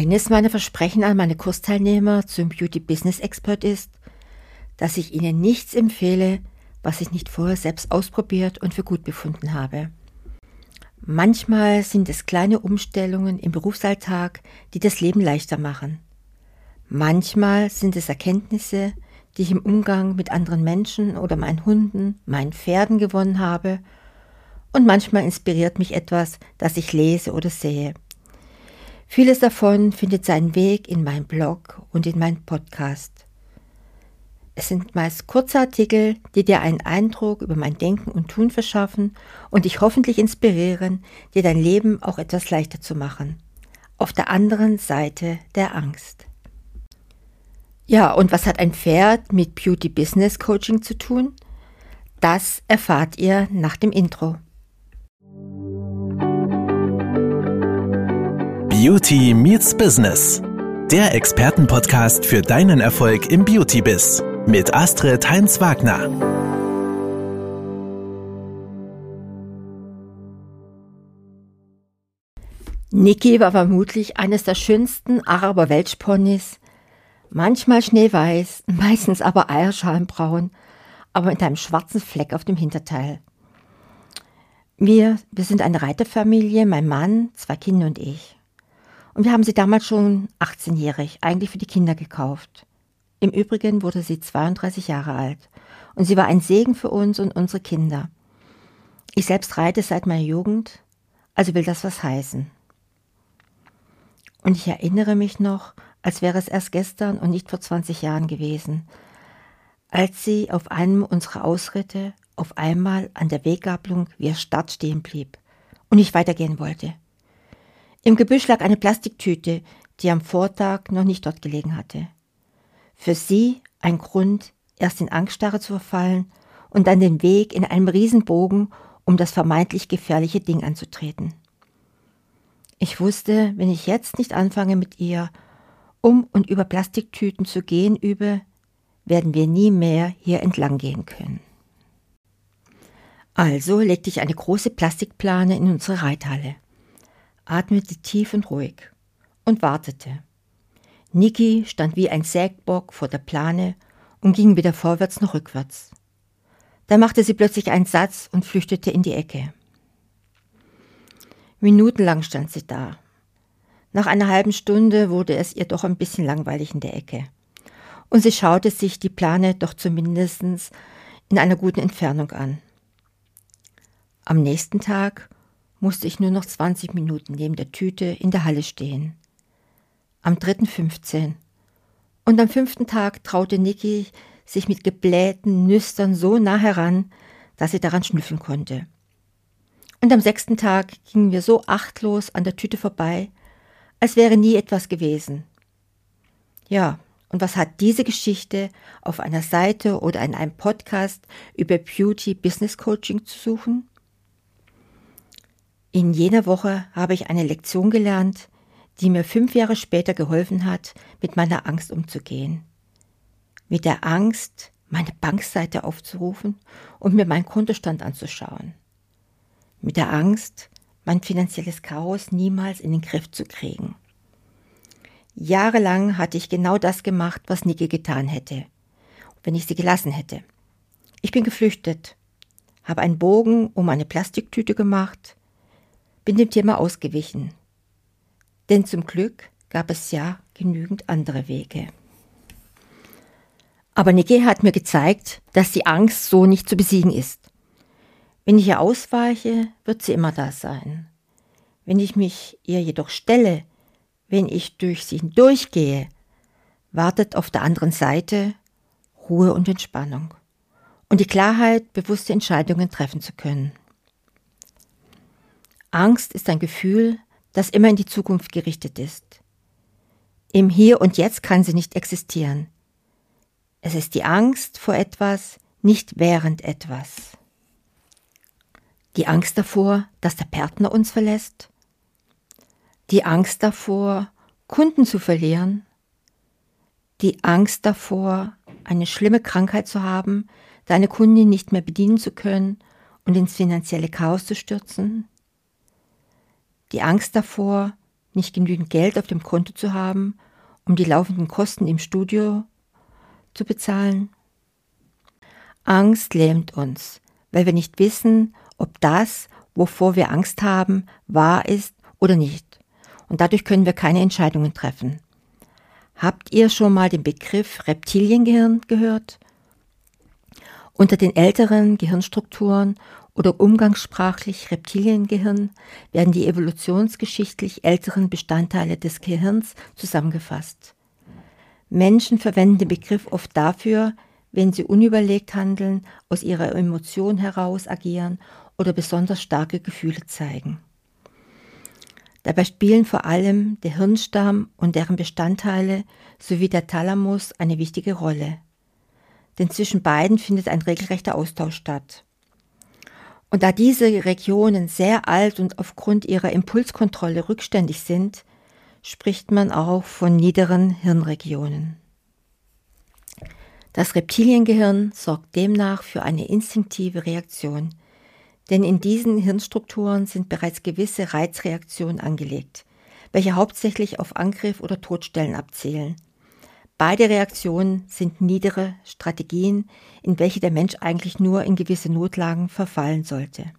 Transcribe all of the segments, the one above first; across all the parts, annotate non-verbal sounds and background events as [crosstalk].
Eines meiner Versprechen an meine Kursteilnehmer zum Beauty Business Expert ist, dass ich ihnen nichts empfehle, was ich nicht vorher selbst ausprobiert und für gut befunden habe. Manchmal sind es kleine Umstellungen im Berufsalltag, die das Leben leichter machen. Manchmal sind es Erkenntnisse, die ich im Umgang mit anderen Menschen oder meinen Hunden, meinen Pferden gewonnen habe, und manchmal inspiriert mich etwas, das ich lese oder sehe. Vieles davon findet seinen Weg in meinen Blog und in meinen Podcast. Es sind meist kurze Artikel, die dir einen Eindruck über mein Denken und Tun verschaffen und dich hoffentlich inspirieren, dir dein Leben auch etwas leichter zu machen. Auf der anderen Seite der Angst. Ja, und was hat ein Pferd mit Beauty Business Coaching zu tun? Das erfahrt ihr nach dem Intro. Beauty Meets Business. Der Expertenpodcast für deinen Erfolg im Beauty-Biz mit Astrid Heinz-Wagner. Niki war vermutlich eines der schönsten Araber-Welschponys. Manchmal schneeweiß, [laughs] meistens aber eierschalenbraun, aber mit einem schwarzen Fleck auf dem Hinterteil. Wir, wir sind eine Reiterfamilie, mein Mann, zwei Kinder und ich. Und wir haben sie damals schon 18-jährig, eigentlich für die Kinder gekauft. Im Übrigen wurde sie 32 Jahre alt. Und sie war ein Segen für uns und unsere Kinder. Ich selbst reite seit meiner Jugend, also will das was heißen. Und ich erinnere mich noch, als wäre es erst gestern und nicht vor 20 Jahren gewesen, als sie auf einem unserer Ausritte auf einmal an der Weggabelung wie Stadt stehen blieb und nicht weitergehen wollte. Im Gebüsch lag eine Plastiktüte, die am Vortag noch nicht dort gelegen hatte. Für sie ein Grund, erst in Angststarre zu verfallen und dann den Weg in einem Riesenbogen, um das vermeintlich gefährliche Ding anzutreten. Ich wusste, wenn ich jetzt nicht anfange mit ihr, um und über Plastiktüten zu gehen übe, werden wir nie mehr hier entlang gehen können. Also legte ich eine große Plastikplane in unsere Reithalle atmete tief und ruhig und wartete. Niki stand wie ein Sägbock vor der Plane und ging weder vorwärts noch rückwärts. Da machte sie plötzlich einen Satz und flüchtete in die Ecke. Minutenlang stand sie da. Nach einer halben Stunde wurde es ihr doch ein bisschen langweilig in der Ecke. Und sie schaute sich die Plane doch zumindest in einer guten Entfernung an. Am nächsten Tag musste ich nur noch 20 Minuten neben der Tüte in der Halle stehen. Am dritten 15. Und am fünften Tag traute Niki sich mit geblähten Nüstern so nah heran, dass sie daran schnüffeln konnte. Und am sechsten Tag gingen wir so achtlos an der Tüte vorbei, als wäre nie etwas gewesen. Ja, und was hat diese Geschichte auf einer Seite oder in einem Podcast über Beauty Business Coaching zu suchen? In jener Woche habe ich eine Lektion gelernt, die mir fünf Jahre später geholfen hat, mit meiner Angst umzugehen. Mit der Angst, meine Bankseite aufzurufen und mir meinen Kontostand anzuschauen. Mit der Angst, mein finanzielles Chaos niemals in den Griff zu kriegen. Jahrelang hatte ich genau das gemacht, was Niki getan hätte, wenn ich sie gelassen hätte. Ich bin geflüchtet, habe einen Bogen um eine Plastiktüte gemacht, bin dem Thema ausgewichen. Denn zum Glück gab es ja genügend andere Wege. Aber Niki hat mir gezeigt, dass die Angst so nicht zu besiegen ist. Wenn ich ihr ausweiche, wird sie immer da sein. Wenn ich mich ihr jedoch stelle, wenn ich durch sie hindurchgehe, wartet auf der anderen Seite Ruhe und Entspannung und die Klarheit, bewusste Entscheidungen treffen zu können. Angst ist ein Gefühl, das immer in die Zukunft gerichtet ist. Im Hier und Jetzt kann sie nicht existieren. Es ist die Angst vor etwas, nicht während etwas. Die Angst davor, dass der Partner uns verlässt. Die Angst davor, Kunden zu verlieren. Die Angst davor, eine schlimme Krankheit zu haben, deine Kundin nicht mehr bedienen zu können und ins finanzielle Chaos zu stürzen die Angst davor, nicht genügend Geld auf dem Konto zu haben, um die laufenden Kosten im Studio zu bezahlen? Angst lähmt uns, weil wir nicht wissen, ob das, wovor wir Angst haben, wahr ist oder nicht. Und dadurch können wir keine Entscheidungen treffen. Habt ihr schon mal den Begriff Reptiliengehirn gehört? Unter den älteren Gehirnstrukturen oder umgangssprachlich Reptiliengehirn werden die evolutionsgeschichtlich älteren Bestandteile des Gehirns zusammengefasst. Menschen verwenden den Begriff oft dafür, wenn sie unüberlegt handeln, aus ihrer Emotion heraus agieren oder besonders starke Gefühle zeigen. Dabei spielen vor allem der Hirnstamm und deren Bestandteile sowie der Thalamus eine wichtige Rolle. Denn zwischen beiden findet ein regelrechter Austausch statt. Und da diese Regionen sehr alt und aufgrund ihrer Impulskontrolle rückständig sind, spricht man auch von niederen Hirnregionen. Das Reptiliengehirn sorgt demnach für eine instinktive Reaktion, denn in diesen Hirnstrukturen sind bereits gewisse Reizreaktionen angelegt, welche hauptsächlich auf Angriff oder Todstellen abzielen. Beide Reaktionen sind niedere Strategien, in welche der Mensch eigentlich nur in gewisse Notlagen verfallen sollte.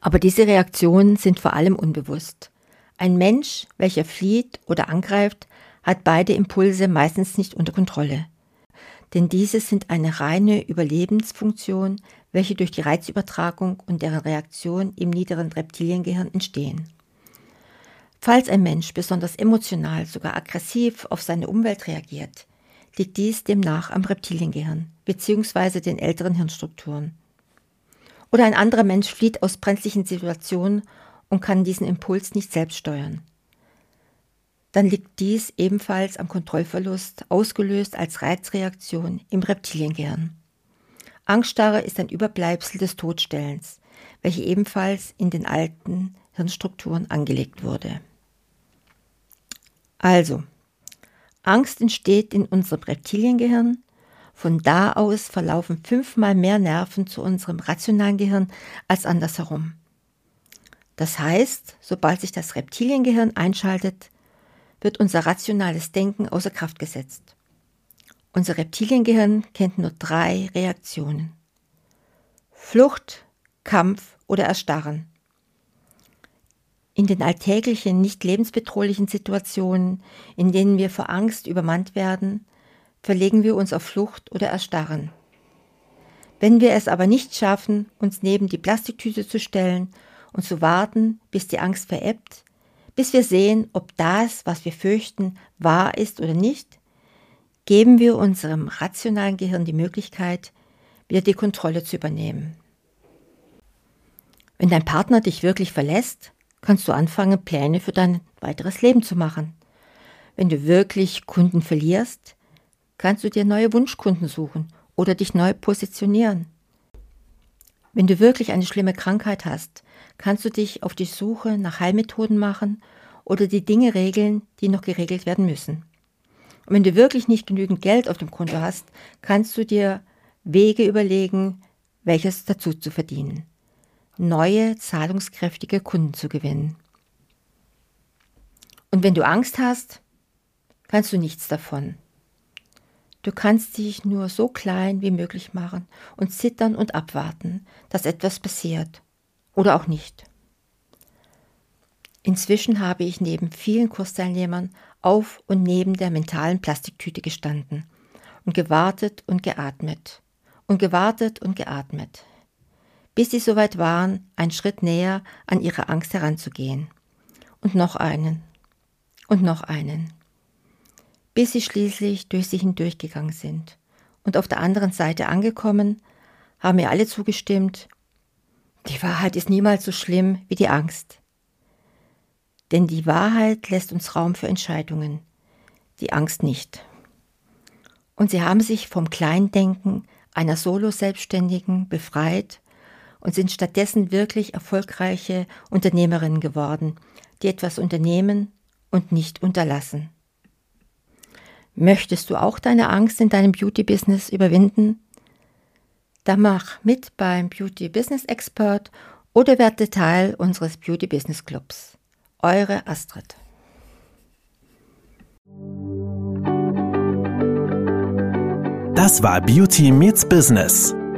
Aber diese Reaktionen sind vor allem unbewusst. Ein Mensch, welcher flieht oder angreift, hat beide Impulse meistens nicht unter Kontrolle denn diese sind eine reine Überlebensfunktion, welche durch die Reizübertragung und deren Reaktion im niederen Reptiliengehirn entstehen. Falls ein Mensch besonders emotional, sogar aggressiv auf seine Umwelt reagiert, liegt dies demnach am Reptiliengehirn bzw. den älteren Hirnstrukturen. Oder ein anderer Mensch flieht aus brenzlichen Situationen und kann diesen Impuls nicht selbst steuern dann liegt dies ebenfalls am Kontrollverlust, ausgelöst als Reizreaktion im Reptiliengehirn. Angststarre ist ein Überbleibsel des Todstellens, welche ebenfalls in den alten Hirnstrukturen angelegt wurde. Also, Angst entsteht in unserem Reptiliengehirn. Von da aus verlaufen fünfmal mehr Nerven zu unserem rationalen Gehirn als andersherum. Das heißt, sobald sich das Reptiliengehirn einschaltet, wird unser rationales Denken außer Kraft gesetzt. Unser Reptiliengehirn kennt nur drei Reaktionen. Flucht, Kampf oder Erstarren. In den alltäglichen, nicht lebensbedrohlichen Situationen, in denen wir vor Angst übermannt werden, verlegen wir uns auf Flucht oder Erstarren. Wenn wir es aber nicht schaffen, uns neben die Plastiktüte zu stellen und zu warten, bis die Angst verebbt, bis wir sehen, ob das, was wir fürchten, wahr ist oder nicht, geben wir unserem rationalen Gehirn die Möglichkeit, wieder die Kontrolle zu übernehmen. Wenn dein Partner dich wirklich verlässt, kannst du anfangen, Pläne für dein weiteres Leben zu machen. Wenn du wirklich Kunden verlierst, kannst du dir neue Wunschkunden suchen oder dich neu positionieren. Wenn du wirklich eine schlimme Krankheit hast, kannst du dich auf die Suche nach Heilmethoden machen oder die Dinge regeln, die noch geregelt werden müssen. Und wenn du wirklich nicht genügend Geld auf dem Konto hast, kannst du dir Wege überlegen, welches dazu zu verdienen. Neue, zahlungskräftige Kunden zu gewinnen. Und wenn du Angst hast, kannst du nichts davon. Du kannst dich nur so klein wie möglich machen und zittern und abwarten, dass etwas passiert oder auch nicht. Inzwischen habe ich neben vielen Kursteilnehmern auf und neben der mentalen Plastiktüte gestanden und gewartet und geatmet und gewartet und geatmet, bis sie soweit waren, einen Schritt näher an ihre Angst heranzugehen. Und noch einen und noch einen, bis sie schließlich durch sie hindurchgegangen sind. Und auf der anderen Seite angekommen, haben mir alle zugestimmt, die Wahrheit ist niemals so schlimm wie die Angst. Denn die Wahrheit lässt uns Raum für Entscheidungen, die Angst nicht. Und sie haben sich vom Kleindenken einer Solo-Selbstständigen befreit und sind stattdessen wirklich erfolgreiche Unternehmerinnen geworden, die etwas unternehmen und nicht unterlassen. Möchtest du auch deine Angst in deinem Beauty-Business überwinden? Dann mach mit beim Beauty Business Expert oder werde Teil unseres Beauty Business Clubs. Eure Astrid. Das war Beauty Meets Business,